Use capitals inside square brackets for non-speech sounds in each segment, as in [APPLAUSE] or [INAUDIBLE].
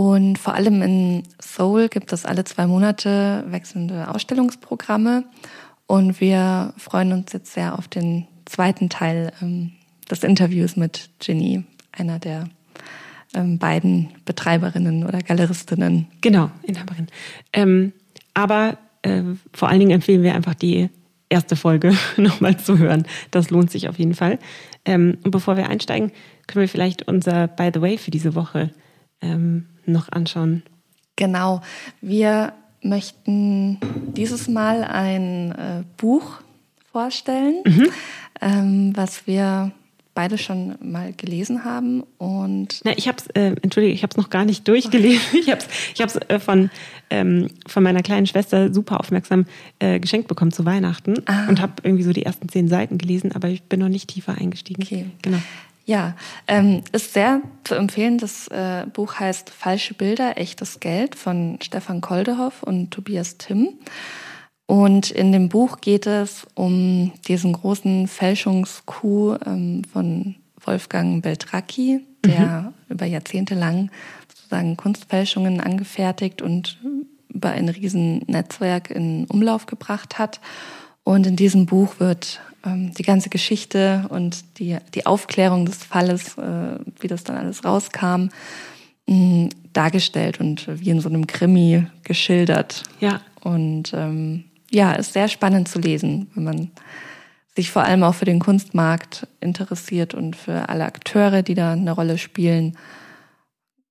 Und vor allem in Seoul gibt es alle zwei Monate wechselnde Ausstellungsprogramme. Und wir freuen uns jetzt sehr auf den zweiten Teil ähm, des Interviews mit Ginny, einer der ähm, beiden Betreiberinnen oder Galeristinnen. Genau, Inhaberin. Ähm, aber äh, vor allen Dingen empfehlen wir einfach die erste Folge [LAUGHS] nochmal zu hören. Das lohnt sich auf jeden Fall. Ähm, und bevor wir einsteigen, können wir vielleicht unser By the Way für diese Woche ähm, noch anschauen. Genau. Wir möchten dieses Mal ein äh, Buch vorstellen, mhm. ähm, was wir beide schon mal gelesen haben und Na, ich habe es, äh, entschuldige, ich habe es noch gar nicht durchgelesen. [LAUGHS] Ich habe es, ich habe äh, von ähm, von meiner kleinen Schwester super aufmerksam äh, geschenkt bekommen zu Weihnachten ah. und habe irgendwie so die ersten zehn Seiten gelesen, aber ich bin noch nicht tiefer eingestiegen. Okay. Genau. Ja, ähm, ist sehr zu empfehlen. Das äh, Buch heißt Falsche Bilder, echtes Geld von Stefan Koldehoff und Tobias Timm. Und in dem Buch geht es um diesen großen Fälschungskuh ähm, von Wolfgang Beltracchi, der mhm. über Jahrzehnte lang sozusagen Kunstfälschungen angefertigt und über ein riesen Netzwerk in Umlauf gebracht hat. Und in diesem Buch wird ähm, die ganze Geschichte und die, die Aufklärung des Falles, äh, wie das dann alles rauskam, mh, dargestellt und wie in so einem Krimi geschildert. Ja. Und ähm, ja, ist sehr spannend zu lesen, wenn man sich vor allem auch für den Kunstmarkt interessiert und für alle Akteure, die da eine Rolle spielen,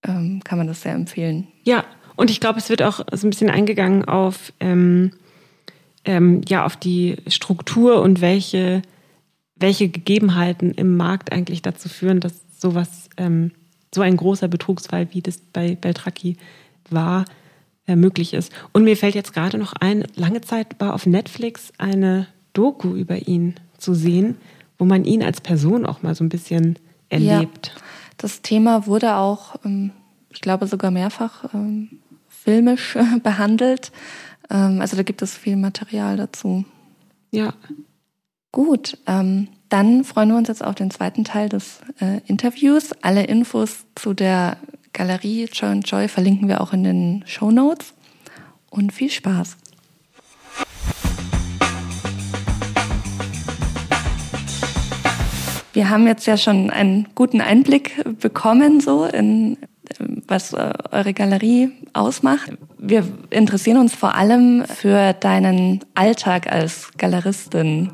ähm, kann man das sehr empfehlen. Ja, und ich glaube, es wird auch so ein bisschen eingegangen auf, ähm, ähm, ja, auf die Struktur und welche, welche Gegebenheiten im Markt eigentlich dazu führen, dass sowas, ähm, so ein großer Betrugsfall, wie das bei Beltracchi war, äh, möglich ist. Und mir fällt jetzt gerade noch ein, lange Zeit war auf Netflix eine Doku über ihn zu sehen, wo man ihn als Person auch mal so ein bisschen erlebt. Ja, das Thema wurde auch, ähm, ich glaube sogar mehrfach ähm, filmisch behandelt. Ähm, also da gibt es viel Material dazu. Ja. Gut, dann freuen wir uns jetzt auf den zweiten Teil des äh, Interviews. Alle Infos zu der Galerie Joy and Joy verlinken wir auch in den Show Notes. Und viel Spaß! Wir haben jetzt ja schon einen guten Einblick bekommen, so in was äh, eure Galerie ausmacht. Wir interessieren uns vor allem für deinen Alltag als Galeristin.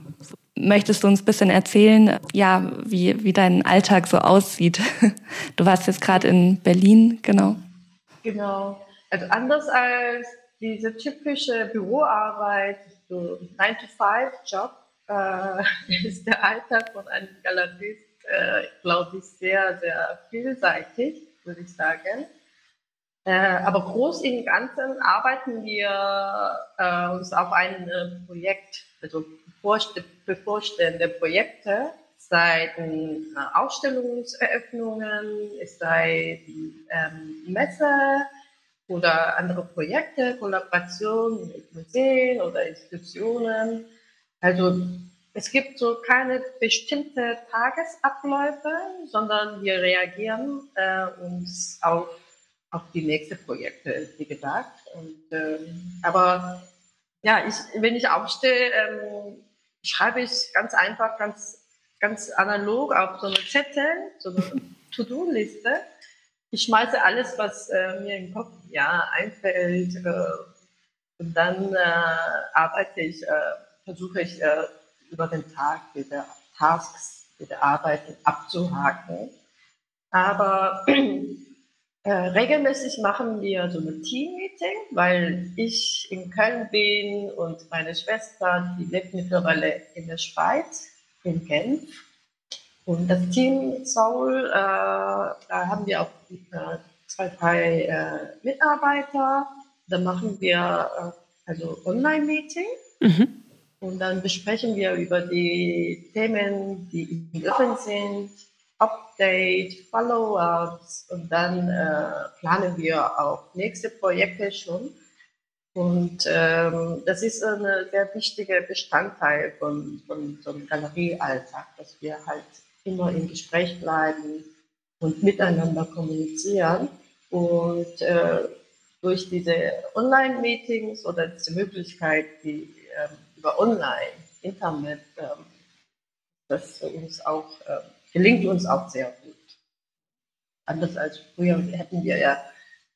Möchtest du uns ein bisschen erzählen, ja, wie, wie dein Alltag so aussieht? [LAUGHS] Du warst jetzt gerade in Berlin, genau. Genau. Also anders als diese typische Büroarbeit, so 9-to-5-Job, äh, [LAUGHS] ist der Alltag von einem Galerist, äh, glaube ich, sehr, sehr vielseitig, würde ich sagen. Äh, aber groß im Ganzen arbeiten wir äh, uns auf ein äh, Projekt, also bevorstehende Projekte, seit äh, Ausstellungseröffnungen, sei ähm, Messe oder andere Projekte, Kollaborationen mit Museen oder Institutionen. Also es gibt so keine bestimmte Tagesabläufe, sondern wir reagieren äh, uns auf, auf die nächsten Projekte, wie gesagt. Und, ähm, aber ja, ich, wenn ich aufstehe, ähm, schreibe ich ganz einfach, ganz, ganz analog auf so eine Zettel, so eine [LAUGHS] To-Do-Liste. Ich schmeiße alles, was äh, mir im Kopf ja, einfällt. Äh, und dann äh, arbeite ich, äh, versuche ich äh, über den Tag diese Tasks, diese Arbeiten abzuhaken. Aber äh, regelmäßig machen wir so ein Team-Meeting, weil ich in Köln bin und meine Schwester, die lebt mittlerweile in der Schweiz, in Genf. Und das Team Soul, äh, da haben wir auch äh, zwei, drei äh, Mitarbeiter. Da machen wir äh, also Online-Meeting. Mhm. Und dann besprechen wir über die Themen, die Offen sind, Update, Follow-ups und dann äh, planen wir auch nächste Projekte schon. Und ähm, das ist ein sehr wichtiger Bestandteil von, von so einem Galeriealltag, dass wir halt immer im Gespräch bleiben und miteinander kommunizieren. Und äh, durch diese Online-Meetings oder diese Möglichkeit, die ähm, über Online, Internet, ähm, das uns auch, äh, gelingt uns auch sehr gut. Anders als früher hätten wir ja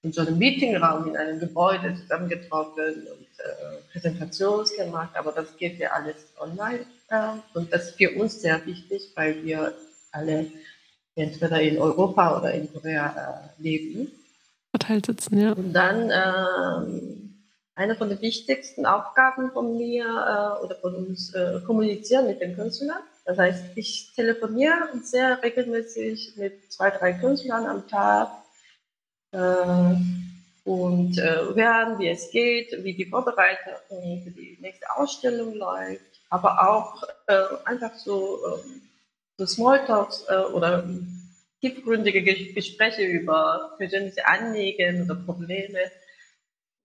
in so einem Meetingraum in einem Gebäude zusammengetroffen und äh, Präsentationen gemacht, aber das geht ja alles online. Äh, und das ist für uns sehr wichtig, weil wir alle entweder in Europa oder in Korea äh, leben. Verteilt sitzen, ja. Und dann ähm, eine von den wichtigsten Aufgaben von mir äh, oder von uns äh, kommunizieren mit den Künstlern. Das heißt, ich telefoniere sehr regelmäßig mit zwei, drei Künstlern am Tag äh, und äh, hören, wie es geht, wie die Vorbereitung für die nächste Ausstellung läuft, aber auch äh, einfach so, ähm, so Smalltalks äh, oder tiefgründige Gespräche über persönliche Anliegen oder Probleme.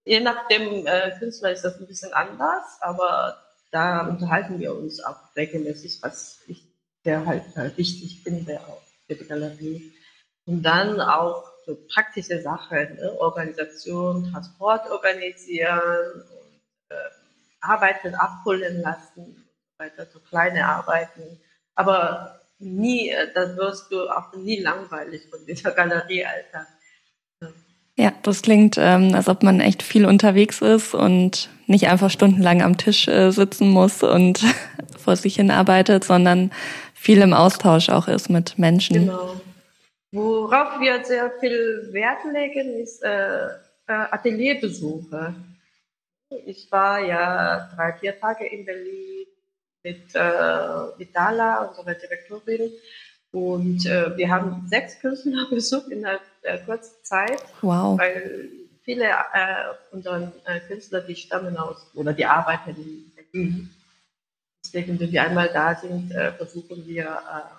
Je nach dem äh, Künstler ist das ein bisschen anders, aber da unterhalten wir uns auch regelmäßig, was ich sehr halt äh, wichtig finde auch für die Galerie. Und dann auch so praktische Sachen, ne? Organisation, Transport organisieren und äh, Arbeiten abholen lassen, weiter so kleine Arbeiten. Aber nie, äh, da wirst du auch nie langweilig von dieser Galerie, Alter. Ja, das klingt, ähm, als ob man echt viel unterwegs ist und nicht einfach stundenlang am Tisch äh, sitzen muss und [LAUGHS] vor sich hin arbeitet, sondern viel im Austausch auch ist mit Menschen. Genau. Worauf wir sehr viel Wert legen, ist äh, äh Atelierbesuche. Ich war ja drei, vier Tage in Berlin mit äh, Vitala, unserer Direktorin. Und äh, wir haben sechs Künstler [LAUGHS] besucht in einer äh, kurzen Zeit. Wow. Weil viele äh, unserer äh, Künstler, die stammen aus oder die arbeiten in Berlin. Deswegen, wenn wir einmal da sind, äh, versuchen wir äh,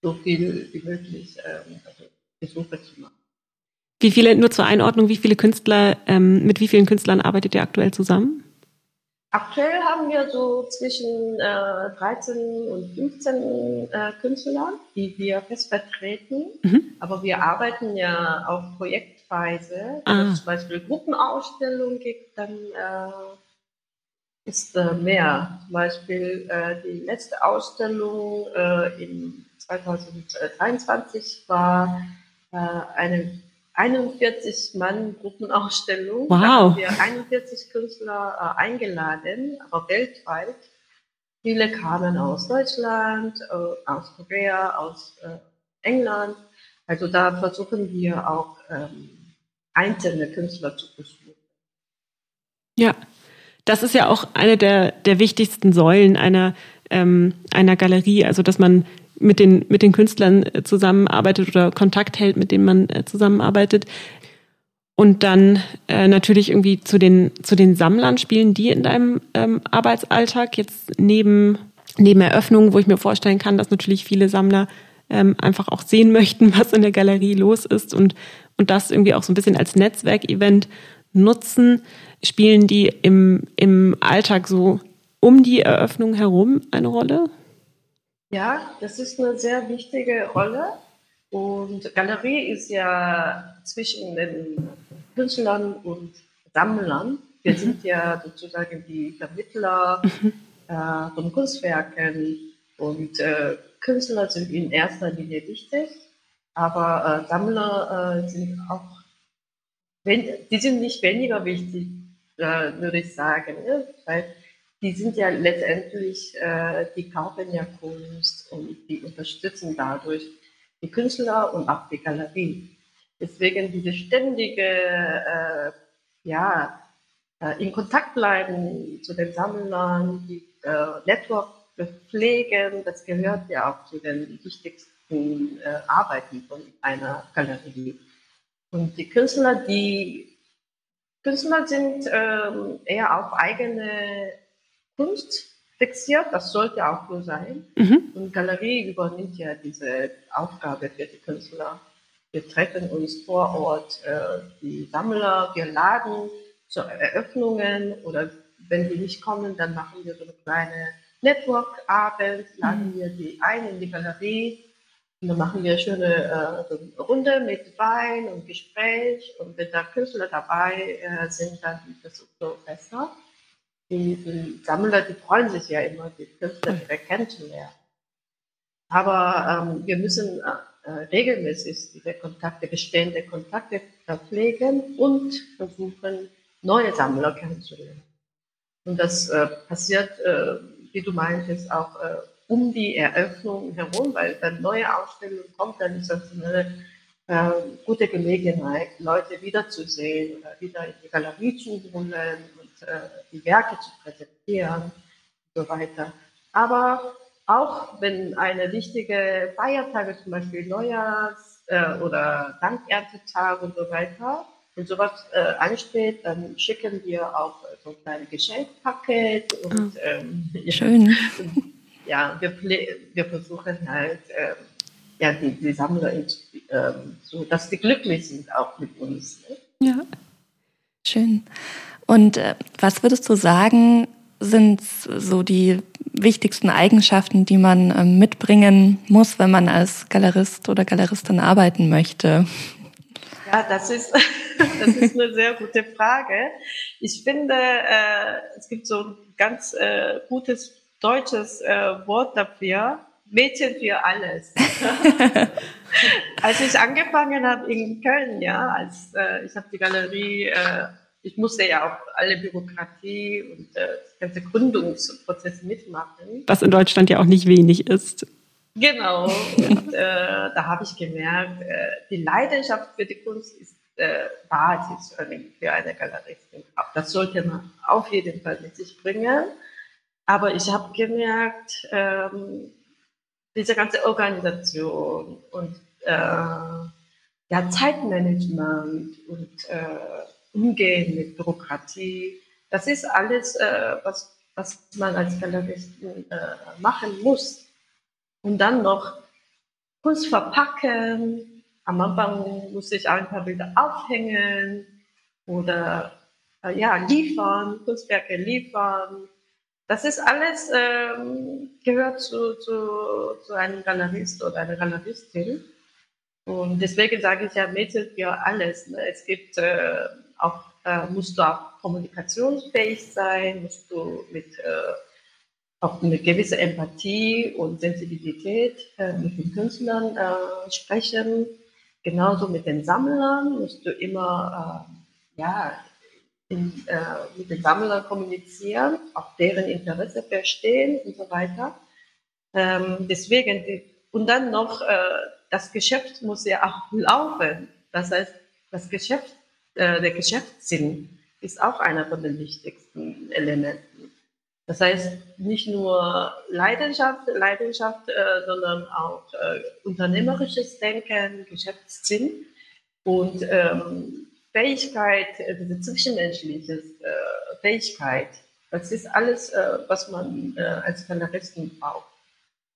so viel wie möglich ähm, also Besuche zu machen. Wie viele, nur zur Einordnung, wie viele Künstler, ähm, mit wie vielen Künstlern arbeitet ihr aktuell zusammen? Aktuell haben wir so zwischen äh, 13 und 15 äh, Künstlern, die wir fest vertreten. Mhm. Aber wir arbeiten ja auch projektweise. Ah. Wenn es zum Beispiel Gruppenausstellungen gibt, dann äh, ist mehr. Zum Beispiel äh, die letzte Ausstellung äh, in 2023 war äh, eine 41 Mann Gruppenausstellung. Wow. Da haben wir 41 Künstler äh, eingeladen, aber weltweit. Viele kamen aus Deutschland, äh, aus Korea, aus äh, England. Also da versuchen wir auch ähm, einzelne Künstler zu besuchen. Ja, das ist ja auch eine der, der wichtigsten Säulen einer, ähm, einer Galerie, also dass man mit den, mit den Künstlern äh, zusammenarbeitet oder Kontakt hält, mit denen man äh, zusammenarbeitet. Und dann äh, natürlich irgendwie zu den, zu den Sammlern spielen die in deinem ähm, Arbeitsalltag jetzt neben, neben Eröffnungen, wo ich mir vorstellen kann, dass natürlich viele Sammler ähm, einfach auch sehen [LAUGHS] möchten, was in der Galerie los ist und, und das irgendwie auch so ein bisschen als Netzwerkevent nutzen. Spielen die im, im Alltag so um die Eröffnung herum eine Rolle? Ja, das ist eine sehr wichtige Rolle. Und Galerie ist ja zwischen den Künstlern und Sammlern. Wir mhm. sind ja sozusagen die Vermittler mhm. äh, von Kunstwerken und äh, Künstler sind in erster Linie wichtig, aber äh, Sammler äh, sind auch, wenn, die sind nicht weniger wichtig, äh, würde ich sagen, ne? weil die sind ja letztendlich, äh, die kaufen ja Kunst und die unterstützen dadurch die Künstler und auch die Galerie. Deswegen diese ständige, äh, ja, äh, in Kontakt bleiben zu den Sammlern, die äh, Network pflegen, das gehört ja auch zu den wichtigsten äh, Arbeiten von einer Galerie. Und die Künstler, die Künstler sind ähm, eher auf eigene Kunst fixiert, das sollte auch so sein. Mhm. Und Galerie übernimmt ja diese Aufgabe für die Künstler. Wir treffen uns vor Ort, äh, die Sammler, wir laden zu Eröffnungen oder wenn die nicht kommen, dann machen wir so eine kleine Network-Abend, laden mhm. wir die ein in die Galerie. Und dann machen wir eine schöne äh, Runde mit Wein und Gespräch. Und wenn da Künstler dabei äh, sind, dann ist das so besser. Die, die, Sammler, die freuen sich ja immer, die Künstler direkt kennenzulernen. Aber ähm, wir müssen äh, regelmäßig diese Kontakte, bestehende Kontakte pflegen und versuchen, neue Sammler kennenzulernen. Und das äh, passiert, äh, wie du meintest, auch äh, um die Eröffnung herum, weil wenn neue Ausstellungen kommt, dann ist das eine äh, gute Gelegenheit, Leute wiederzusehen oder wieder in die Galerie zu holen äh, die Werke zu präsentieren und so weiter. Aber auch wenn eine wichtige Feiertage, zum Beispiel Neujahrs- äh, oder Dankerntentag und so weiter, wenn sowas äh, ansteht, dann schicken wir auch so ein kleines Geschenkpaket und oh, ähm, [LAUGHS] schön. [LAUGHS] ja, wir, wir versuchen halt, ähm, ja, die, die Sammler, ähm, so, dass die glücklich sind auch mit uns. Ne? Ja, schön. Und äh, was würdest du sagen, sind so die wichtigsten Eigenschaften, die man äh, mitbringen muss, wenn man als Galerist oder Galeristin arbeiten möchte? Ja, das ist, [LAUGHS] das ist eine sehr gute Frage. Ich finde, äh, es gibt so ein ganz äh, gutes deutsches äh, Wort dafür. Mädchen für alles. [LAUGHS] als ich angefangen habe in Köln, ja, als ich habe die Galerie, ich musste ja auch alle Bürokratie und äh, das ganze Gründungsprozess mitmachen. Was in Deutschland ja auch nicht wenig ist. Genau. Und äh, da habe ich gemerkt, äh, die Leidenschaft für die Kunst ist äh, Basis für eine Galeristin. Das sollte man auf jeden Fall mit sich bringen. Aber ich habe gemerkt, ähm, diese ganze Organisation und äh, ja, Zeitmanagement und äh, Umgehen mit Bürokratie, das ist alles, äh, was, was man als Galeristen äh, machen muss. Und dann noch Kunst verpacken. Am Anfang musste ich ein paar Bilder aufhängen oder äh, ja, liefern, Kunstwerke liefern das ist alles, ähm, gehört zu, zu, zu einem Galerist oder einer Galeristin. Und deswegen sage ich ja, Mädchen für alles. Ne? Es gibt äh, auch, äh, musst du auch kommunikationsfähig sein, musst du mit äh, auch eine gewisse Empathie und Sensibilität äh, mit den Künstlern äh, sprechen. Genauso mit den Sammlern musst du immer äh, ja, in, äh, mit den Sammlern kommunizieren, auch deren Interesse verstehen und so weiter. Ähm, deswegen, die, und dann noch, das Geschäft muss ja auch laufen. Das heißt, das Geschäft, äh, der Geschäftssinn ist auch einer von den wichtigsten Elementen. Das heißt, nicht nur Leidenschaft, Leidenschaft äh, sondern auch äh, unternehmerisches Denken, Geschäftssinn. Und ähm, Fähigkeit, äh, diese zwischenmenschliche äh, Fähigkeit, das ist alles, was man als Galeristen braucht.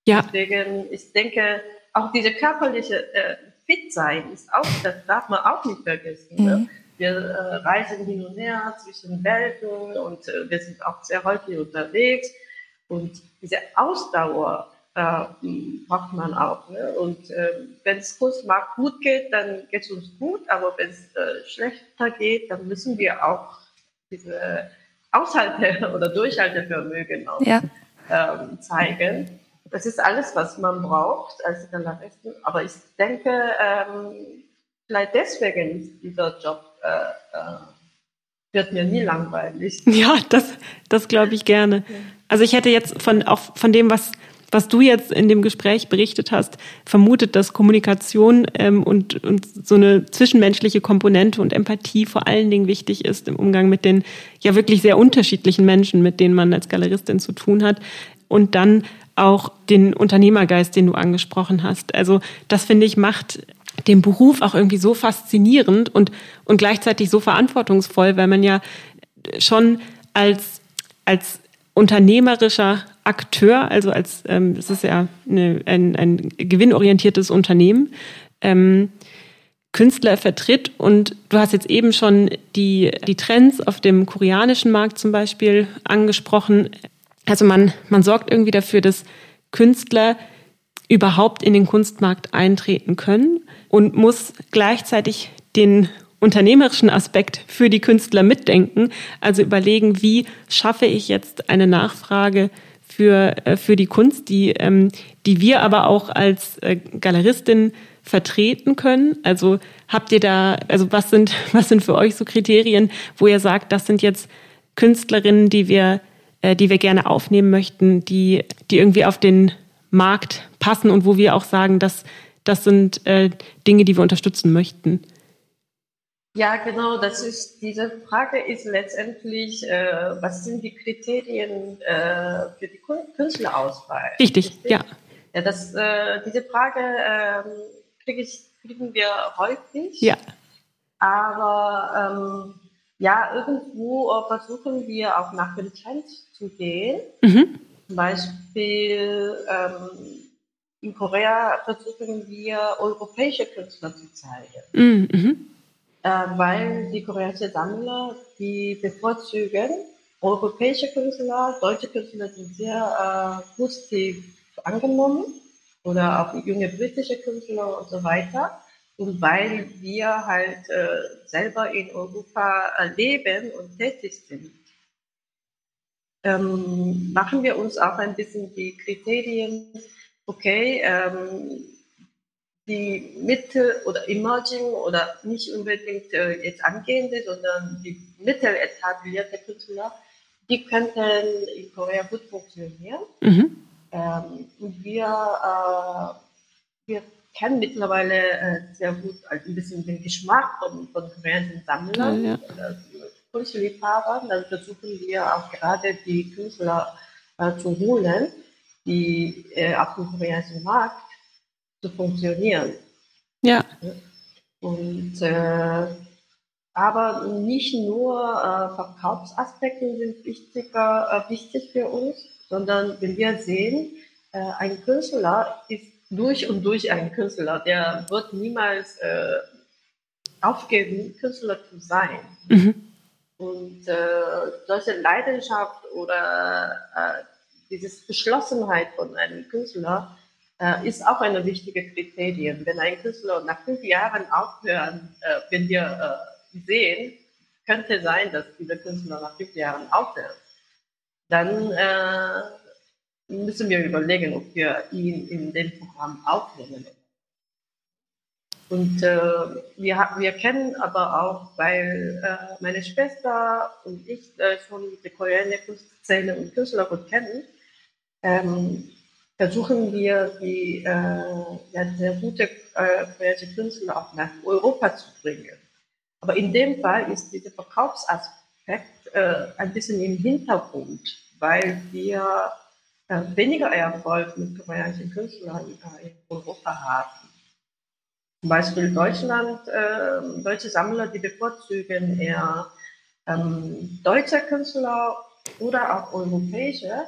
Ja. Deswegen, ich denke, auch diese körperliche äh, Fit sein ist auch, das darf man auch nicht vergessen. Ne? Mhm. Ne? Wir äh, reisen hin und her zwischen Welten und äh, wir sind auch sehr häufig unterwegs. Und diese Ausdauer, äh, braucht man auch. Ne? Und äh, wenn es Kunstmarkt gut geht, dann geht es uns gut, aber wenn es äh, schlechter geht, dann müssen wir auch diese Aushalte- [LAUGHS] oder Durchhaltevermögen auch ja. ähm, zeigen. Das ist alles, was man braucht als Galeristen. Aber ich denke, ähm, vielleicht deswegen dieser Job äh, äh, wird mir nie langweilig. [LAUGHS] Ja, das, das glaube ich gerne. Also ich hätte jetzt von, auch von dem, was was du jetzt in dem Gespräch berichtet hast, vermutet, dass Kommunikation ähm, und, und so eine zwischenmenschliche Komponente und Empathie vor allen Dingen wichtig ist im Umgang mit den ja wirklich sehr unterschiedlichen Menschen, mit denen man als Galeristin zu tun hat. Und dann auch den Unternehmergeist, den du angesprochen hast. Also das finde ich macht den Beruf auch irgendwie so faszinierend und, und gleichzeitig so verantwortungsvoll, weil man ja schon als, als unternehmerischer Akteur, also als ähm, es ist ja eine, ein, ein gewinnorientiertes Unternehmen, ähm, Künstler vertritt. Und du hast jetzt eben schon die, die Trends auf dem koreanischen Markt zum Beispiel angesprochen. Also man, man sorgt irgendwie dafür, dass Künstler überhaupt in den Kunstmarkt eintreten können und muss gleichzeitig den unternehmerischen Aspekt für die Künstler mitdenken. Also überlegen, wie schaffe ich jetzt eine Nachfrage für, äh, für die Kunst, die, ähm, die wir aber auch als äh, Galeristin vertreten können? Also habt ihr da, also was sind, [LAUGHS] was sind für euch so Kriterien, wo ihr sagt, das sind jetzt Künstlerinnen, die wir, äh, die wir gerne aufnehmen möchten, die, die irgendwie auf den Markt passen und wo wir auch sagen, dass das sind äh, Dinge, die wir unterstützen möchten? Ja, genau, das ist, diese Frage ist letztendlich, äh, was sind die Kriterien äh, für die Künstlerauswahl? Richtig, Richtig? ja. Ja, das, äh, diese Frage ähm, krieg ich, kriegen wir häufig. Ja. Aber ähm, ja, irgendwo versuchen wir auch nach dem Trend zu gehen. Mhm. Zum Beispiel ähm, in Korea versuchen wir europäische Künstler zu zeigen. Mhm. mhm äh, weil die koreanischen Sammler, die bevorzugen europäische Künstler, deutsche Künstler sind sehr äh, positiv angenommen oder auch junge britische Künstler und so weiter. Und weil wir halt äh, selber in Europa äh, leben und tätig sind, ähm, machen wir uns auch ein bisschen die Kriterien, okay, ähm, die Mittel oder Emerging oder nicht unbedingt äh, jetzt angehende, sondern die mittel etablierte Künstler, die könnten in Korea gut funktionieren. Mhm. Ähm, und wir, äh, wir kennen mittlerweile äh, sehr gut also ein bisschen den Geschmack von, von koreanischen Sammlern ja, ja. Oder Kunstliebhabern. Dann versuchen wir auch gerade die Künstler äh, zu holen, die äh, auf dem koreanischen Markt zu funktionieren. Ja. Und äh, aber nicht nur äh, Verkaufsaspekte sind wichtiger, äh, wichtig für uns, sondern wenn wir sehen, äh, ein Künstler ist durch und durch ein Künstler, der wird niemals äh, aufgeben, Künstler zu sein. Mhm. Und äh, solche Leidenschaft oder äh, diese Geschlossenheit von einem Künstler äh, ist auch eine wichtige Kriterium. Wenn ein Künstler nach fünf Jahren aufhören, äh, wenn wir äh, sehen, könnte sein, dass dieser Künstler nach fünf Jahren aufhört, dann äh, müssen wir überlegen, ob wir ihn in dem Programm aufnehmen. Und äh, wir, wir kennen aber auch, weil äh, meine Schwester und ich äh, schon die koreanische Kunstszene und Künstler gut kennen, ähm, versuchen wir, die äh, ja, sehr gute äh, kreative Künstler auch nach Europa zu bringen. Aber in dem Fall ist dieser Verkaufsaspekt äh, ein bisschen im Hintergrund, weil wir weniger Erfolg mit koreanischen Künstlern in Europa haben. Zum Beispiel Deutschland, äh, deutsche Sammler, die bevorzugen eher ähm, deutsche Künstler oder auch europäische,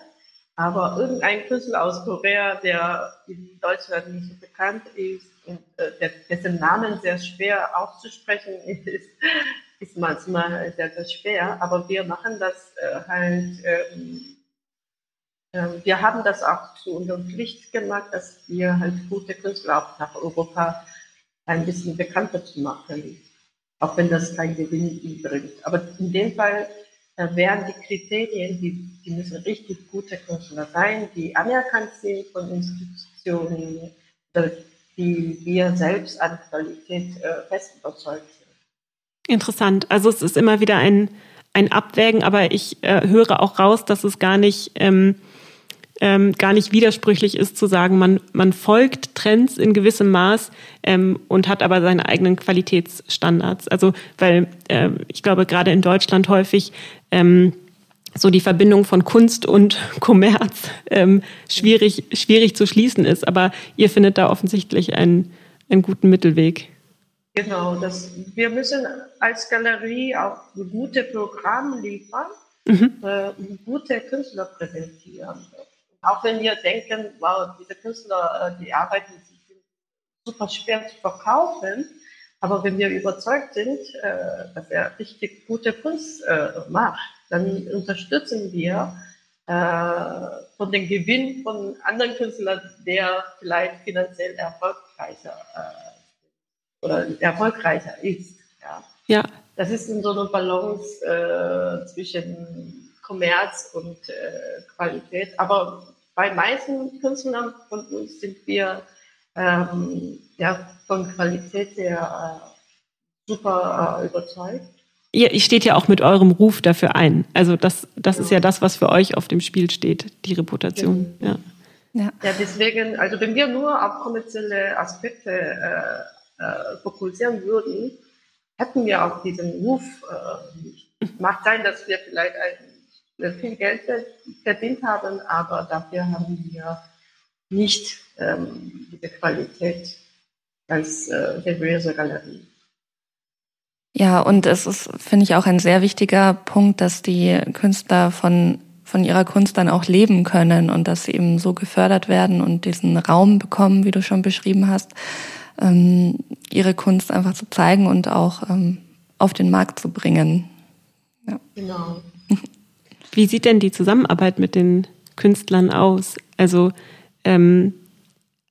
aber irgendein Künstler aus Korea, der in Deutschland nicht so bekannt ist und äh, dessen Namen sehr schwer auszusprechen [LAUGHS] ist, ist manchmal sehr, sehr schwer. Aber wir machen das äh, halt, ähm, äh, wir haben das auch zu unserer Pflicht gemacht, dass wir halt gute Künstler auch nach Europa ein bisschen bekannter zu machen. Auch wenn das kein Gewinn bringt. Aber in dem Fall da wären die Kriterien, die, die müssen richtig gute Künstler sein, die anerkannt sind von Institutionen, die wir selbst an Qualität äh, fest überzeugt sind. Interessant. Also es ist immer wieder ein, ein Abwägen, aber ich äh, höre auch raus, dass es gar nicht ähm, ähm, gar nicht widersprüchlich ist zu sagen, man, man folgt Trends in gewissem Maß ähm, und hat aber seine eigenen Qualitätsstandards. Also weil äh, ich glaube gerade in Deutschland häufig ähm, so die Verbindung von Kunst und [LAUGHS] Kommerz ähm, schwierig, schwierig zu schließen ist. Aber ihr findet da offensichtlich einen, einen guten Mittelweg. Genau, das, wir müssen als Galerie auch gute Programme liefern, mhm. äh, gute Künstler präsentieren. Auch wenn wir denken, wow, diese Künstler, äh, die arbeiten, sind super schwer zu verkaufen. Aber wenn wir überzeugt sind, äh, dass er richtig gute Kunst äh, macht, dann unterstützen wir von dem Gewinn von anderen Künstlern, der vielleicht finanziell erfolgreicher oder erfolgreicher ist. Ja. ja. Das ist in so einer Balance zwischen Kommerz und äh, Qualität. Aber bei meisten Künstlern von uns sind wir ähm, ja, von Qualität her äh, super äh, überzeugt. Ihr, ihr steht ja auch mit eurem Ruf dafür ein. Also das, das ja. ist ja das, was für euch auf dem Spiel steht, die Reputation. Ja. Ja. ja, deswegen, also wenn wir nur auf kommerzielle Aspekte äh, äh, fokussieren würden, hätten wir auch diesen Ruf äh, nicht. Mag sein, dass wir vielleicht ein, viel Geld verdient haben, aber dafür haben wir nicht ähm, diese Qualität als äh, seriöse Galerie. Ja, und es ist, finde ich, auch ein sehr wichtiger Punkt, dass die Künstler von, von ihrer Kunst dann auch leben können und dass sie eben so gefördert werden und diesen Raum bekommen, wie du schon beschrieben hast, ähm, ihre Kunst einfach zu zeigen und auch ähm, auf den Markt zu bringen. Ja. Genau. [LAUGHS] Wie sieht denn die Zusammenarbeit mit den Künstlern aus? Also ähm,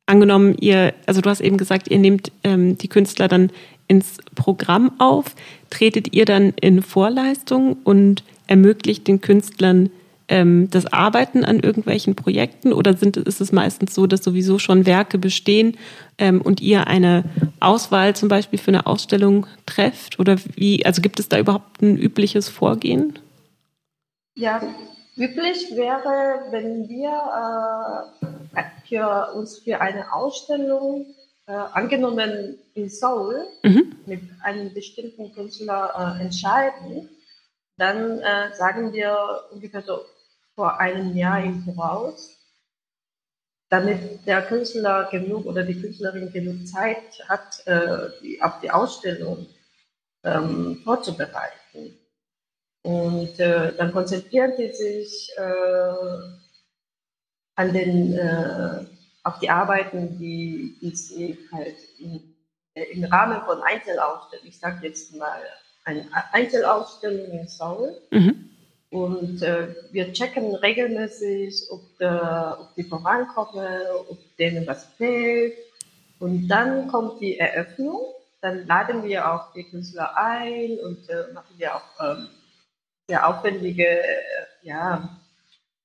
angenommen, ihr, also du hast eben gesagt, ihr nehmt ähm, die Künstler dann ins Programm auf, tretet ihr dann in Vorleistung und ermöglicht den Künstlern ähm, das Arbeiten an irgendwelchen Projekten oder sind, ist es meistens so, dass sowieso schon Werke bestehen ähm, und ihr eine Auswahl zum Beispiel für eine Ausstellung trefft? Oder wie, also gibt es da überhaupt ein übliches Vorgehen? Ja, üblich wäre, wenn wir äh, für uns für eine Ausstellung äh, angenommen in Seoul mhm. mit einem bestimmten Künstler äh, entscheiden, dann äh, sagen wir ungefähr so vor einem Jahr im Voraus, damit der Künstler genug oder die Künstlerin genug Zeit hat, äh, die, auf die Ausstellung ähm, vorzubereiten. Und äh, dann konzentrieren die sich äh, an den auf die Arbeiten, die, die sie halt in, im Rahmen von Einzelausstellungen, ich sage jetzt mal eine Einzelausstellung in Seoul, mhm. Und äh, wir checken regelmäßig, ob, der, ob die vorankommen, ob denen was fehlt. Und dann kommt die Eröffnung. Dann laden wir auch die Künstler ein und äh, machen wir auch ähm, sehr aufwendige äh, ja,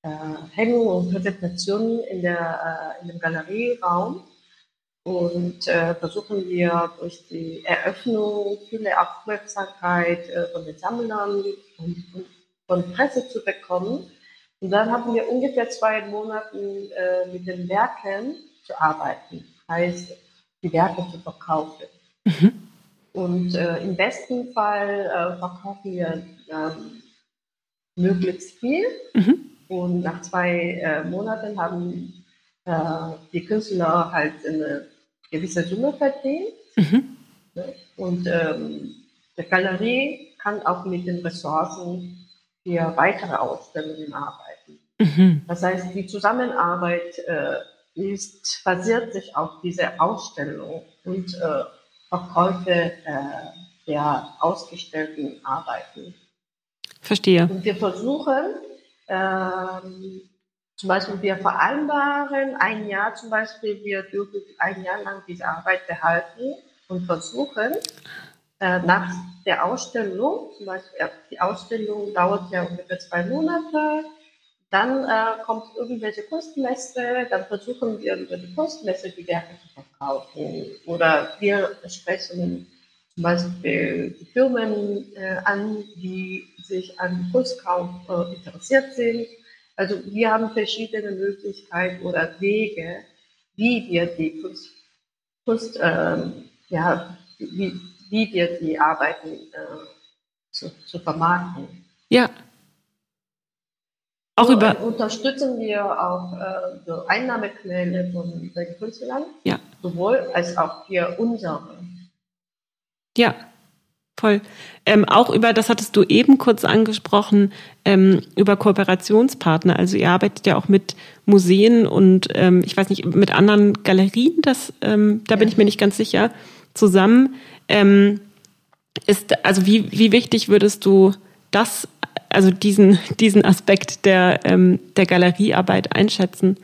äh, Hängung und Präsentationen in, der, äh, in dem Galerieraum und äh, versuchen wir durch die Eröffnung viele Aufmerksamkeit äh, von den Sammlern und, und, von Presse zu bekommen. Und dann haben wir ungefähr zwei Monate äh, mit den Werken zu arbeiten, heißt die Werke zu verkaufen. Mhm. Und im besten Fall verkaufen wir ähm, möglichst viel. Mhm. Und nach zwei äh, Monaten haben äh, die Künstler halt eine gewisse Summe verdient. Mhm. Und ähm, die Galerie kann auch mit den Ressourcen für weitere Ausstellungen arbeiten. Mhm. Das heißt, die Zusammenarbeit äh, ist, basiert sich auf dieser Ausstellung und äh, Verkäufe äh, der ausgestellten Arbeiten. Verstehe. Und wir versuchen, ähm, zum Beispiel wir vereinbaren ein Jahr zum Beispiel, wir dürfen ein Jahr lang diese Arbeit behalten und versuchen, äh, nach der Ausstellung, zum Beispiel die Ausstellung dauert ja ungefähr zwei Monate, dann äh, kommt irgendwelche Kunstmesse, dann versuchen wir über die Kunstmesse die Werke zu verkaufen. Oder wir sprechen zum Beispiel Firmen äh, an, die sich an Kunstkauf äh, interessiert sind. Also wir haben verschiedene Möglichkeiten oder Wege, wie wir die Kunst, Kunst ähm, ja, wie, wie wir die Arbeiten äh, zu, zu vermarkten. Ja. Auch so, über unterstützen wir auch äh, so Einnahmequellen von den Künstlern, ja. sowohl als auch für unsere. Ja, voll. Ähm, auch über, das hattest du eben kurz angesprochen, ähm, über Kooperationspartner. Also ihr arbeitet ja auch mit Museen und ähm, ich weiß nicht, mit anderen Galerien, das, ähm, da ja. bin ich mir nicht ganz sicher, zusammen. Ähm, ist, also wie, wie wichtig würdest du das also diesen, [LAUGHS] diesen Aspekt der, ähm, der Galeriearbeit einschätzen?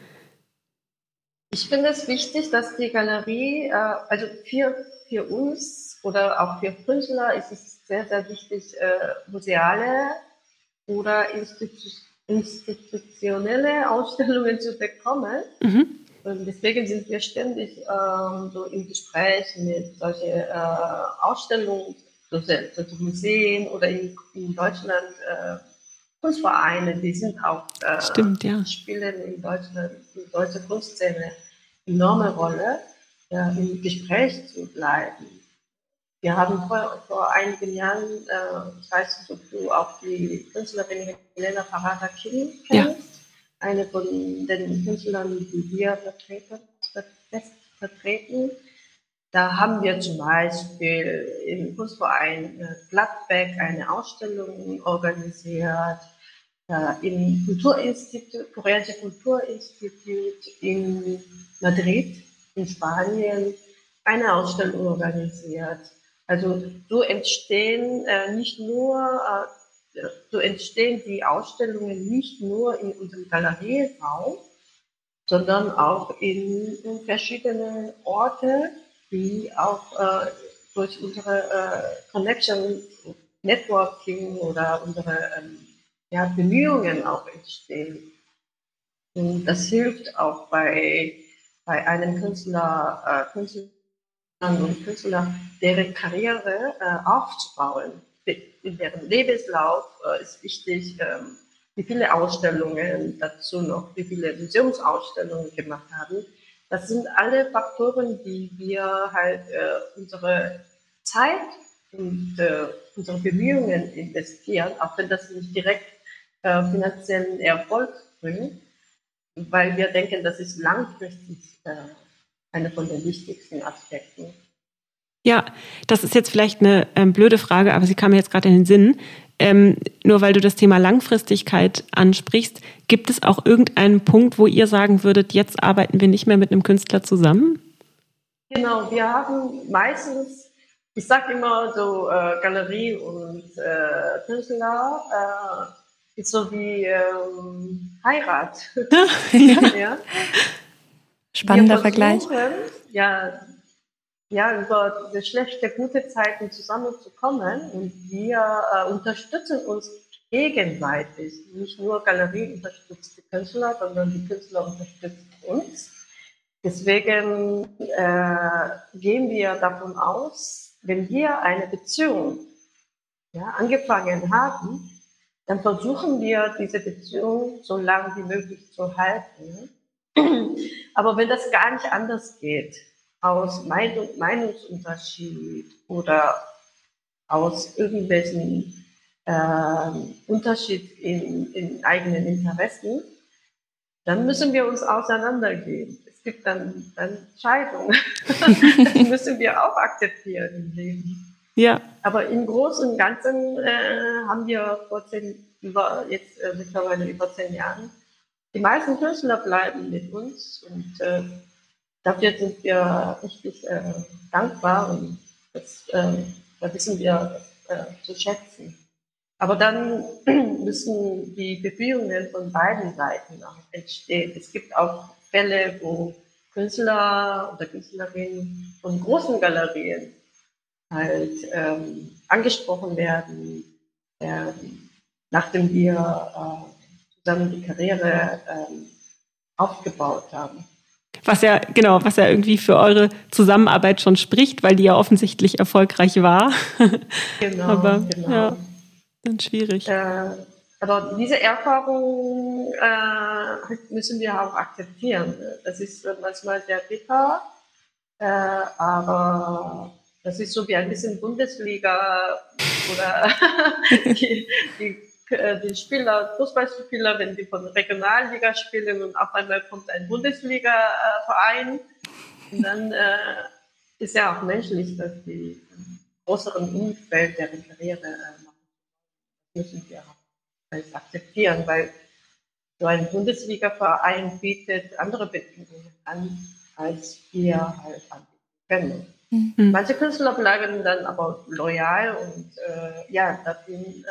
Ich finde es wichtig, dass die Galerie, äh, also für, für uns oder auch für Künstler ist es sehr, sehr wichtig, äh, museale oder Institu institutionelle [LAUGHS] Ausstellungen zu bekommen. Mhm. Und deswegen sind wir ständig ähm, so im Gespräch mit solchen äh, Ausstellungen, so, so Museen oder in, in Deutschland äh, Kunstvereine, die sind auch äh, Stimmt, ja. spielen in Deutschland, in der deutschen Kunstszene enorme Rolle, äh, im Gespräch zu bleiben. Wir haben vor, vor einigen Jahren, äh, ich weiß nicht, ob du auch die Künstlerin Helena Parada Kim kennst, ja. eine von den Künstlern, die wir vertreten, vertreten. Da haben wir zum Beispiel im Kunstverein äh, Gladbeck eine Ausstellung organisiert, äh, im Kulturinstitut, Koreanische Kulturinstitut in Madrid, in Spanien, eine Ausstellung organisiert. Also so entstehen äh, nicht nur, äh, so entstehen die Ausstellungen nicht nur in unserem Galerieraum, sondern auch in, in verschiedenen Orten die auch äh, durch unsere äh, Connection, Networking oder unsere ähm, ja, Bemühungen auch entstehen. Und das hilft auch bei, bei einem Künstler, äh, Künstlern und Künstler, deren Karriere äh, aufzubauen. In deren Lebenslauf äh, ist wichtig, ähm, wie viele Ausstellungen dazu noch, wie viele Museumsausstellungen gemacht haben das sind alle Faktoren, die wir halt äh, unsere Zeit und äh, unsere Bemühungen investieren, auch wenn das nicht direkt äh, finanziellen Erfolg bringt, weil wir denken, das ist langfristig äh, einer von den wichtigsten Aspekten. Ja, das ist jetzt vielleicht eine ähm, blöde Frage, aber sie kam mir jetzt gerade in den Sinn. Ähm, nur weil du das Thema Langfristigkeit ansprichst, gibt es auch irgendeinen Punkt, wo ihr sagen würdet, jetzt arbeiten wir nicht mehr mit einem Künstler zusammen? Genau, wir haben meistens, ich sage immer so, äh, Galerie und äh, Künstler äh, ist so wie ähm, Heirat. [LAUGHS] ja. Spannender Vergleich. Ja, ja, über schlechte, gute Zeiten zusammenzukommen. Und wir äh, unterstützen uns gegenseitig. Nicht nur Galerie unterstützt die Künstler, sondern die Künstler unterstützen uns. Deswegen äh, gehen wir davon aus, wenn wir eine Beziehung ja, angefangen haben, dann versuchen wir diese Beziehung so lange wie möglich zu halten. [CLEARS THROAT] Aber wenn das gar nicht anders geht, aus Meinung, Meinungsunterschied oder aus irgendwelchen äh, Unterschied in, in eigenen Interessen, dann müssen wir uns auseinandergehen. Es gibt dann, dann Scheidungen. [LAUGHS] das müssen wir auch akzeptieren im Leben. Ja. Aber im Großen und Ganzen äh, haben wir vor zehn, über, jetzt äh, mittlerweile über zehn Jahren, die meisten Künstler bleiben mit uns und äh, dafür sind wir richtig äh, dankbar und das, äh, da wissen wir äh, zu schätzen. Aber dann [CLEARS THROAT] müssen die Bemühungen von beiden Seiten auch entstehen. Es gibt auch Fälle, wo Künstler oder Künstlerinnen von großen Galerien halt ähm, angesprochen werden, ähm, nachdem wir zusammen die Karriere ähm, aufgebaut haben. Was ja, genau, was ja irgendwie für eure Zusammenarbeit schon spricht, weil die ja offensichtlich erfolgreich war. [LAUGHS] Genau, aber, genau. Ja, dann schwierig. Äh, aber diese Erfahrung äh, müssen wir auch akzeptieren. Das ist manchmal sehr bitter, äh, aber das ist so wie ein bisschen Bundesliga oder [LAUGHS] die, die äh, die Spieler, Fußballspieler, wenn die von Regionalliga spielen und auf einmal kommt ein Bundesliga-Verein, dann äh, ist ja auch menschlich, dass die größeren Umfeld deren Karriere äh, machen. Das müssen wir auch akzeptieren, weil so ein Bundesliga-Verein bietet andere Bedingungen an, als wir halt anbieten können. Mhm. Manche Künstler bleiben dann aber loyal und äh, ja, da sind äh,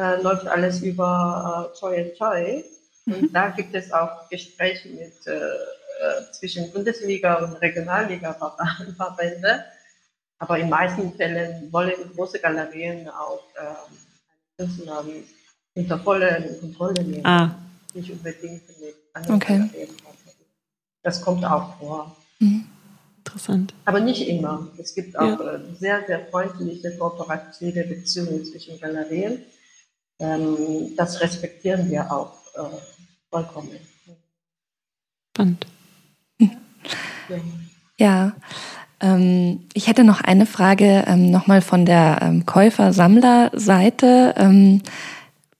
äh, läuft alles über äh, Choi and Choi. Und mhm. da gibt es auch Gespräche mit, äh, äh zwischen Bundesliga und Regionalliga-Verbände. [LAUGHS] Aber in meisten Fällen wollen große Galerien auch Künstler unter voller Kontrolle nehmen. Ah. Nicht unbedingt mit anderen okay. Galerien. Das kommt auch vor. Mhm. Interessant. Aber nicht immer. Es gibt auch ja. Äh, sehr, sehr freundliche, kooperative Beziehungen zwischen Galerien. Ähm, das respektieren wir auch äh, vollkommen. Spannend. Ja. ja. Ähm, ich hätte noch eine Frage ähm, nochmal von der ähm, Käufer-Sammler-Seite. Ähm,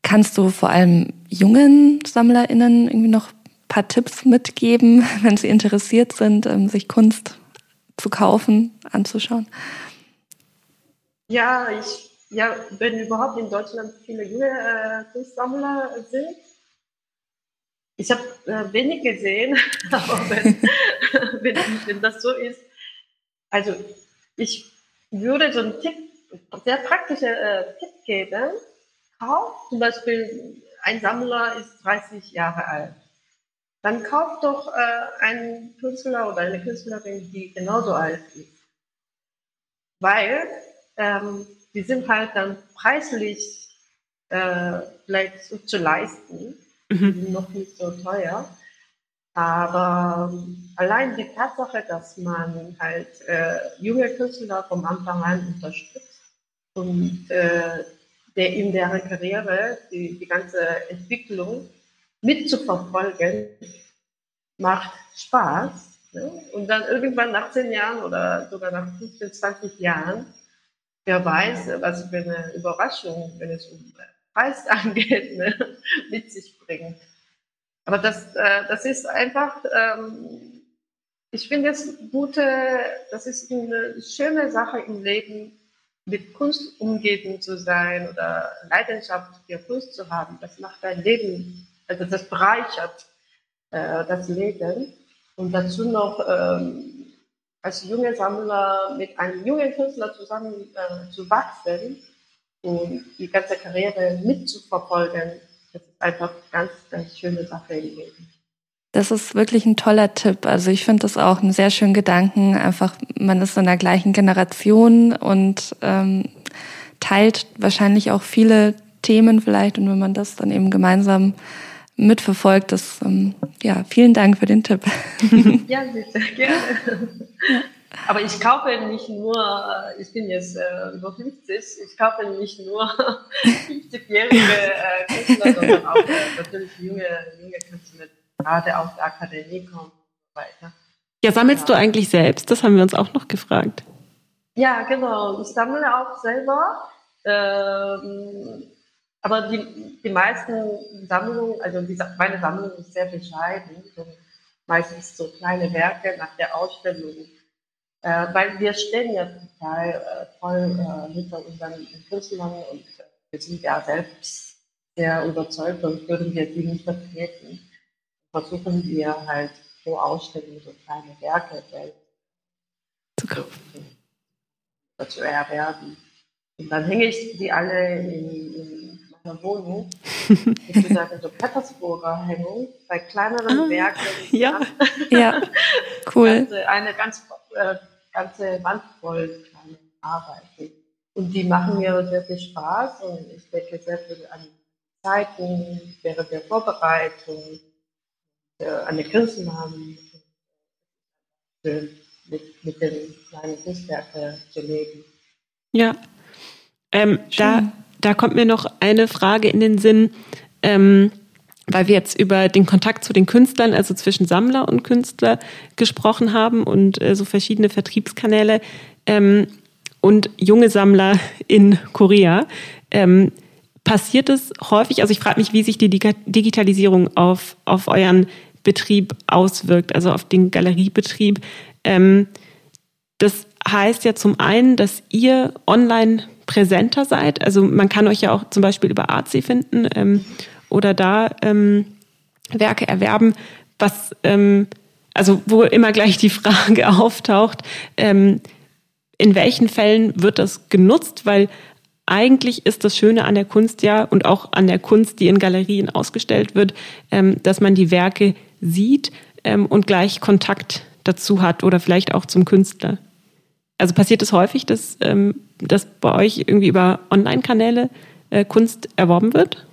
kannst du vor allem jungen SammlerInnen irgendwie noch ein paar Tipps mitgeben, [LAUGHS] wenn sie interessiert sind, sich Kunst zu kaufen, anzuschauen? Ja, ich, ja, wenn überhaupt in Deutschland viele junge äh, Kunstsammler sind. Ich habe äh, wenig gesehen, [LAUGHS] aber wenn, [LAUGHS] wenn, wenn das so ist, also ich würde so einen Tipp, sehr praktische äh, Tipp geben. Kauf zum Beispiel, ein Sammler ist 30 Jahre alt. Dann kauf doch äh, einen Künstler oder eine Künstlerin, die genauso alt ist. Weil ähm, die sind halt dann preislich äh, vielleicht so zu leisten, mhm. die sind noch nicht so teuer. Aber ähm, allein die Tatsache, dass man halt äh, junge Künstler vom Anfang an unterstützt und äh, der in deren Karriere die, die ganze Entwicklung mitzuverfolgen, macht Spaß. Ne? Und dann irgendwann nach zehn Jahren oder sogar nach 15, 20 Jahren, wer weiß, was für eine Überraschung, wenn es um Preis [LAUGHS] angeht, ne, mit sich bringt. Aber das, äh, das ist einfach, ähm, ich finde es gute, das ist eine schöne Sache im Leben, mit Kunst umgeben zu sein oder Leidenschaft für Kunst zu haben. Das macht dein Leben, also das bereichert äh, das Leben. Und dazu noch ähm, als junger Sammler mit einem jungen Künstler zusammen äh, zu wachsen und die ganze Karriere mitzuverfolgen, das ist einfach ganz, ganz schöne Sache im Leben. Das ist wirklich ein toller Tipp. Also ich finde das auch einen sehr schönen Gedanken. Einfach, man ist in der gleichen Generation und ähm, teilt wahrscheinlich auch viele Themen vielleicht. Und wenn man das dann eben gemeinsam mitverfolgt, das, ähm, ja, vielen Dank für den Tipp. [LAUGHS] Ja, bitte, gerne. Aber ich kaufe nicht nur, äh, ich bin jetzt äh, über 50, ich kaufe nicht nur [LAUGHS] 50-jährige äh, Künstler, sondern auch äh, natürlich junge, junge Künstler, gerade aus der Akademie kommen und so weiter. Ja, sammelst ja. du eigentlich selbst? Das haben wir uns auch noch gefragt. Ja, genau. Ich sammle auch selber. Ähm, aber die, die meisten Sammlungen, also die, meine Sammlung ist sehr bescheiden. So meistens so kleine Werke nach der Ausstellung äh, weil wir stehen ja total äh, voll äh, hinter unseren Künstlern und wir sind ja selbst sehr überzeugt und würden wir die nicht vertreten, versuchen wir halt pro Ausstellung so kleine Werke zu kaufen oder zu erwerben. Und dann hänge ich die alle in, in meiner Wohnung. Ich würde sagen, so Petersburger Hängung bei kleineren ah, Werken. Ja, [LAUGHS] ja, cool. Also eine ganz äh, ganze Wand voll kleine Arbeiten. Und die machen mir sehr viel Spaß und ich denke sehr viel an Zeiten während der Vorbereitung, äh, an den Kunstnamen, mit, mit den kleinen Kunstwerken zu leben. Ja, ähm, da, da kommt mir noch eine Frage in den Sinn. Ähm, weil wir jetzt über den Kontakt zu den Künstlern, also zwischen Sammler und Künstler gesprochen haben und äh, so verschiedene Vertriebskanäle ähm, und junge Sammler [LAUGHS] in Korea. Ähm, passiert es häufig, also ich frage mich, wie sich die Digitalisierung auf, auf euren Betrieb auswirkt, also auf den Galeriebetrieb. Ähm, das heißt ja zum einen, dass ihr online präsenter seid. Also man kann euch ja auch zum Beispiel über Artsy finden ähm, oder da ähm, Werke erwerben, was ähm, also wo immer gleich die Frage [LAUGHS] auftaucht, ähm, in welchen Fällen wird das genutzt? Weil eigentlich ist das Schöne an der Kunst ja und auch an der Kunst, die in Galerien ausgestellt wird, ähm, dass man die Werke sieht ähm, und gleich Kontakt dazu hat oder vielleicht auch zum Künstler. Also passiert es häufig, dass, ähm, dass bei euch irgendwie über Online-Kanäle äh, Kunst erworben wird?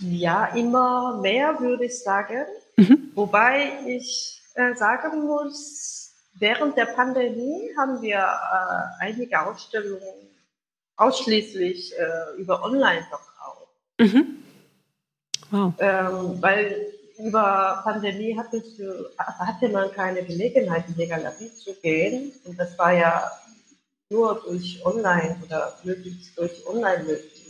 Ja, immer mehr würde ich sagen. Mhm. Wobei ich äh, sagen muss, während der Pandemie haben wir äh, einige Ausstellungen ausschließlich äh, über Online verkauft. Mhm. Wow. Ähm, weil über Pandemie hattest du, hatte man keine Gelegenheit, in die Galerie zu gehen. Und das war ja nur durch Online oder möglichst durch Online möglich.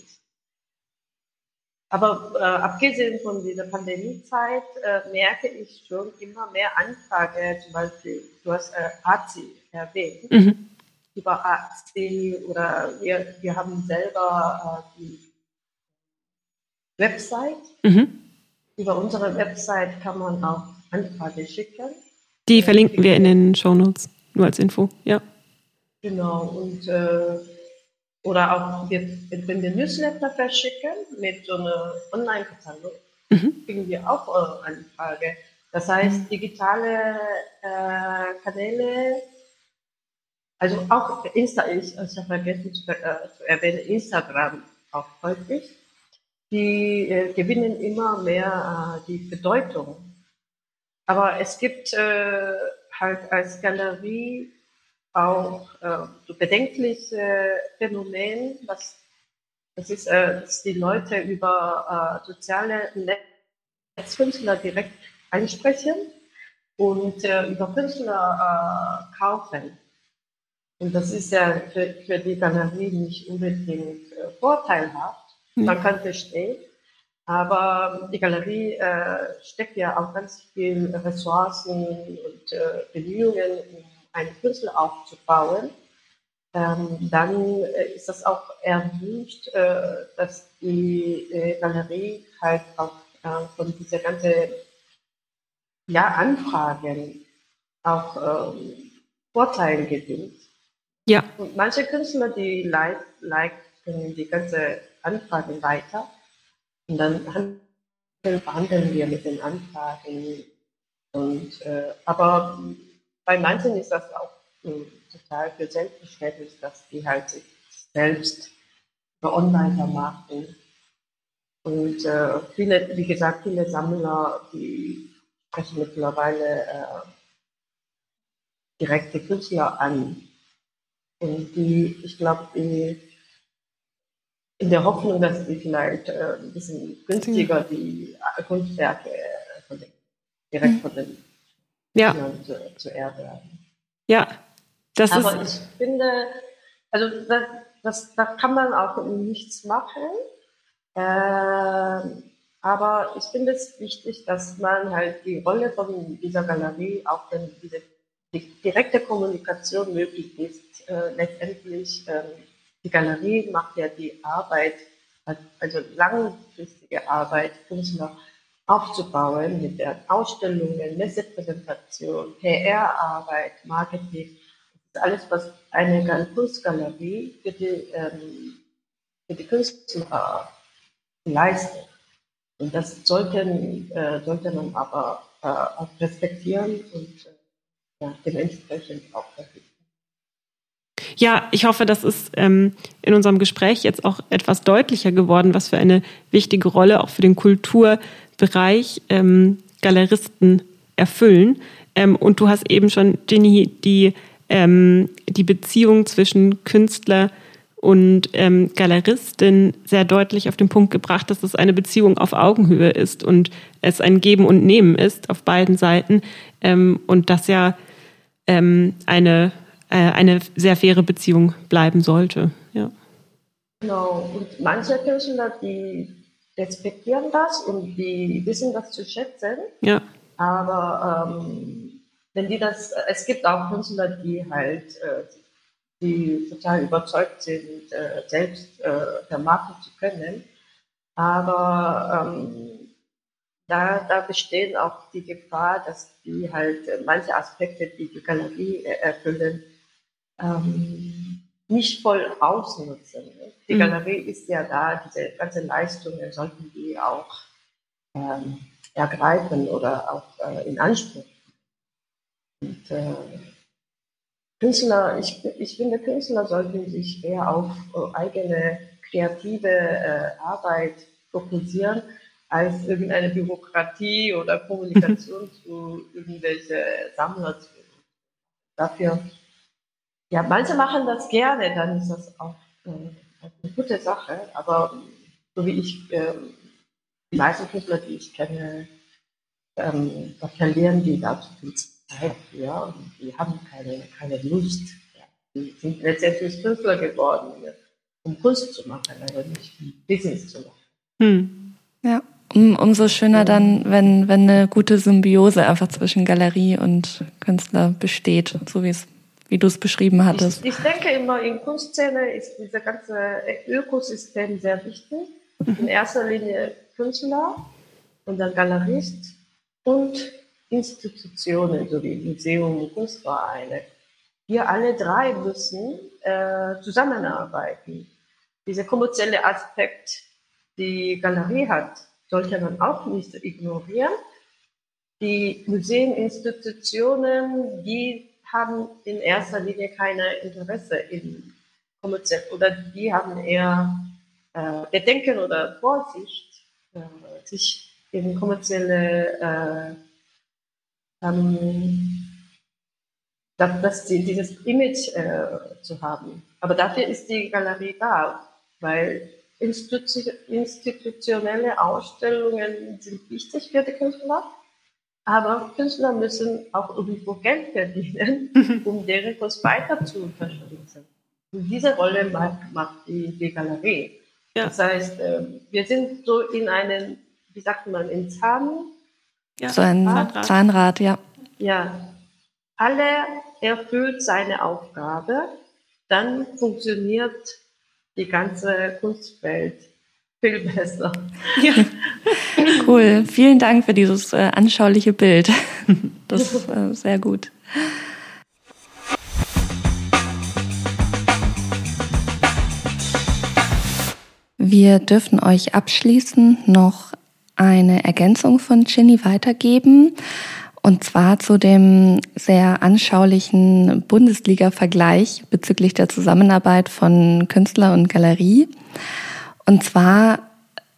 Aber äh, abgesehen von dieser Pandemiezeit äh, merke ich schon immer mehr Anfrage, zum Beispiel, du hast äh, AZI erwähnt, mhm. über AZI oder wir, wir haben selber äh, die Website. Mhm. Über unsere Website kann man auch Anfrage schicken. Die verlinken wir in den Show Notes, nur als Info, ja. Genau, und äh, oder auch wir, wenn wir Newsletter verschicken mit so einem Online-Katalog, mhm. kriegen wir auch äh, eine Frage. Das heißt, digitale äh, Kanäle, also auch Insta, ich, ich habe vergessen zu, äh, zu, erwähnen, Instagram auch häufig, die äh, gewinnen immer mehr äh, die Bedeutung. Aber es gibt äh, halt als Galerie auch äh, so bedenkliche Phänomen, was das ist, äh, dass die Leute über äh, soziale Netzkünstler direkt einsprechen und äh, über Künstler äh, kaufen. Und das ist ja für, für die Galerie nicht unbedingt äh, vorteilhaft. Mhm. Man kann verstehen. Aber die Galerie äh, steckt ja auch ganz viel Ressourcen und äh, Bemühungen, um einen Künstler aufzubauen, ähm, dann äh, ist das auch erwünscht, äh, dass die äh, Galerie halt auch äh, von dieser ganzen ja, Anfragen auch ähm, Vorteile gewinnt. Ja. Und manche Künstler, die leiten die ganze Anfragen weiter und dann verhandeln wir mit den Anfragen. Und, äh, aber bei manchen ist das auch äh, total für Selbstverständnis, dass die halt sich selbst über online vermarkten. Und äh, viele, wie gesagt, viele Sammler, die sprechen mittlerweile äh, direkte Künstler an. Und die, ich glaube, die in der Hoffnung, dass die vielleicht äh, ein bisschen günstiger die Kunstwerke äh, von den, direkt mhm. von den ja. zu, zu erwerben. Ja, das Aber ist. ich finde, also das, das, da kann man auch nichts machen. Ähm, aber ich finde es wichtig, dass man halt die Rolle von dieser Galerie, auch wenn diese die direkte Kommunikation möglich ist, äh, letztendlich äh, die Galerie macht ja die Arbeit, also langfristige Arbeit, Künstler aufzubauen mit Ausstellungen, Messepräsentation, PR-Arbeit, Marketing. Das ist alles, was eine Kunstgalerie für die, ähm, für die Künstler leistet. Und das sollten, äh, sollte man aber äh, auch respektieren und äh, dementsprechend auch verhüten. Ja, ich hoffe, das ist ähm, in unserem Gespräch jetzt auch etwas deutlicher geworden, was für eine wichtige Rolle auch für den Kulturbereich ähm, Galeristen erfüllen. Ähm, und du hast eben schon, Ginny, die, ähm, die Beziehung zwischen Künstler und ähm, Galeristin sehr deutlich auf den Punkt gebracht, dass es eine Beziehung auf Augenhöhe ist und es ein Geben und Nehmen ist auf beiden Seiten ähm, und das ja ähm, eine äh, eine sehr faire Beziehung bleiben sollte. Ja. Genau, und manche Künstler, die respektieren das und die wissen das zu schätzen. Ja. Aber ähm, wenn die das, es gibt auch Künstler, die halt, äh, die total überzeugt sind, äh, selbst äh, vermarkten zu können. Aber ähm, da, da besteht auch die Gefahr, dass die halt manche Aspekte, die die Galerie erfüllen, ähm, nicht voll ausnutzen. Die mhm. Galerie ist ja da, diese ganzen Leistungen sollten die auch ähm, ergreifen oder auch äh, in Anspruch. Und äh, Künstler, ich, ich finde, Künstler sollten sich eher auf äh, eigene kreative äh, Arbeit fokussieren, als irgendeine Bürokratie oder Kommunikation [LAUGHS] zu irgendwelchen Sammler. Dafür, ja, manche machen das gerne, dann ist das auch äh, eine gute Sache, aber so wie ich, äh, die meisten Künstler, die ich kenne, ähm, da verlieren die dazu viel Zeit für und die haben keine, keine Lust. Ja. Die sind letztendlich Künstler geworden, um Kunst zu machen, aber nicht um Business zu machen. Hm. Ja. Um, umso schöner dann, wenn, wenn eine gute Symbiose einfach zwischen Galerie und Künstler besteht, so wie es wie du es beschrieben hattest. Ich, ich denke immer, in Kunstszene ist dieses ganze Ökosystem sehr wichtig. Mhm. In erster Linie Künstler und dann Galerist und Institutionen, so wie Museum, Kunstvereine. Wir alle drei müssen äh, zusammenarbeiten. Dieser kommerzielle Aspekt, die Galerie hat, sollte man auch nicht ignorieren. Die Museen, Institutionen, die haben in erster Linie keine Interesse in kommerziell oder die haben eher äh, Bedenken oder Vorsicht, äh, sich in kommerzielle äh, ähm, dass, dass die, dieses Image äh, zu haben. Aber dafür ist die Galerie da, weil institutionelle Ausstellungen sind wichtig für die Künstler aber Künstler müssen auch irgendwo Geld verdienen, [LAUGHS] um deren Kunst weiter zu unterstützen. Und diese Rolle macht, macht die, die Galerie. Ja. Das heißt, ähm, wir sind so in einem, wie sagt man, in Zahn. Ja, so ein Zahnrad. Zahnrad, ja. Ja. Alle erfüllt seine Aufgabe, dann funktioniert die ganze Kunstwelt viel besser. Ja. [LAUGHS] Cool. Vielen Dank für dieses äh, anschauliche Bild. [LAUGHS] Das ist äh, sehr gut. Wir dürfen euch abschließend noch eine Ergänzung von Ginny weitergeben. Und zwar zu dem sehr anschaulichen Bundesliga-Vergleich bezüglich der Zusammenarbeit von Künstler und Galerie. Und zwar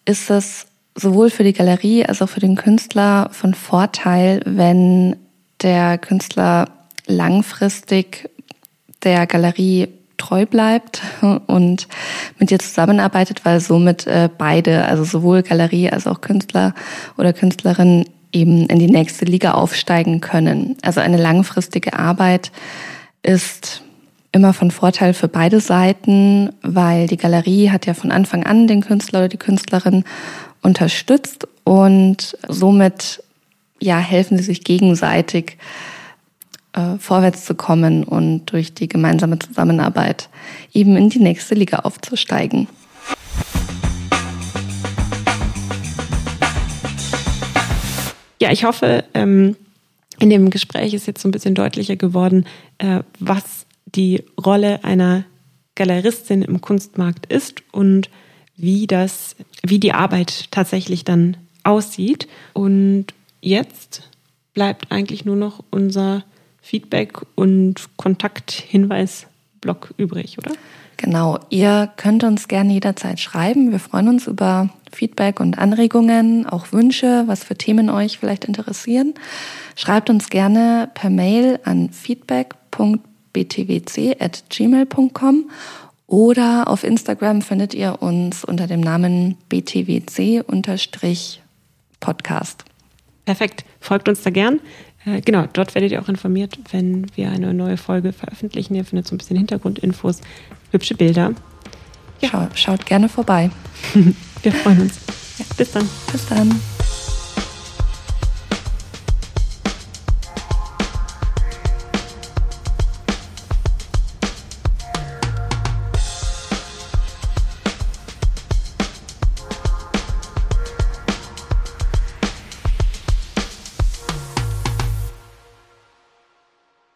ist es sowohl für die Galerie als auch für den Künstler von Vorteil, wenn der Künstler langfristig der Galerie treu bleibt [LAUGHS] und mit ihr zusammenarbeitet, weil somit äh, beide, also sowohl Galerie als auch Künstler oder Künstlerin eben in die nächste Liga aufsteigen können. Also eine langfristige Arbeit ist immer von Vorteil für beide Seiten, weil die Galerie hat ja von Anfang an den Künstler oder die Künstlerin unterstützt und somit ja helfen sie sich gegenseitig äh, vorwärts zu kommen und durch die gemeinsame Zusammenarbeit eben in die nächste Liga aufzusteigen. Ja, ich hoffe, ähm, in dem Gespräch ist jetzt so ein bisschen deutlicher geworden, äh, was die Rolle einer Galeristin im Kunstmarkt ist und wie das, wie die Arbeit tatsächlich dann aussieht. Und jetzt bleibt eigentlich nur noch unser Feedback- und Kontakthinweis-Blog übrig, oder? Genau, ihr könnt uns gerne jederzeit schreiben. Wir freuen uns über Feedback und Anregungen, auch Wünsche, was für Themen euch vielleicht interessieren. Schreibt uns gerne per Mail an feedback.btwc.gmail.com oder auf Instagram findet ihr uns unter dem Namen btwc-podcast. Perfekt, folgt uns da gern. Äh, genau, dort werdet ihr auch informiert, wenn wir eine neue Folge veröffentlichen. Ihr findet so ein bisschen Hintergrundinfos, hübsche Bilder. Ja. Schau, schaut gerne vorbei. [LAUGHS] wir freuen uns. Ja, bis dann. Bis dann.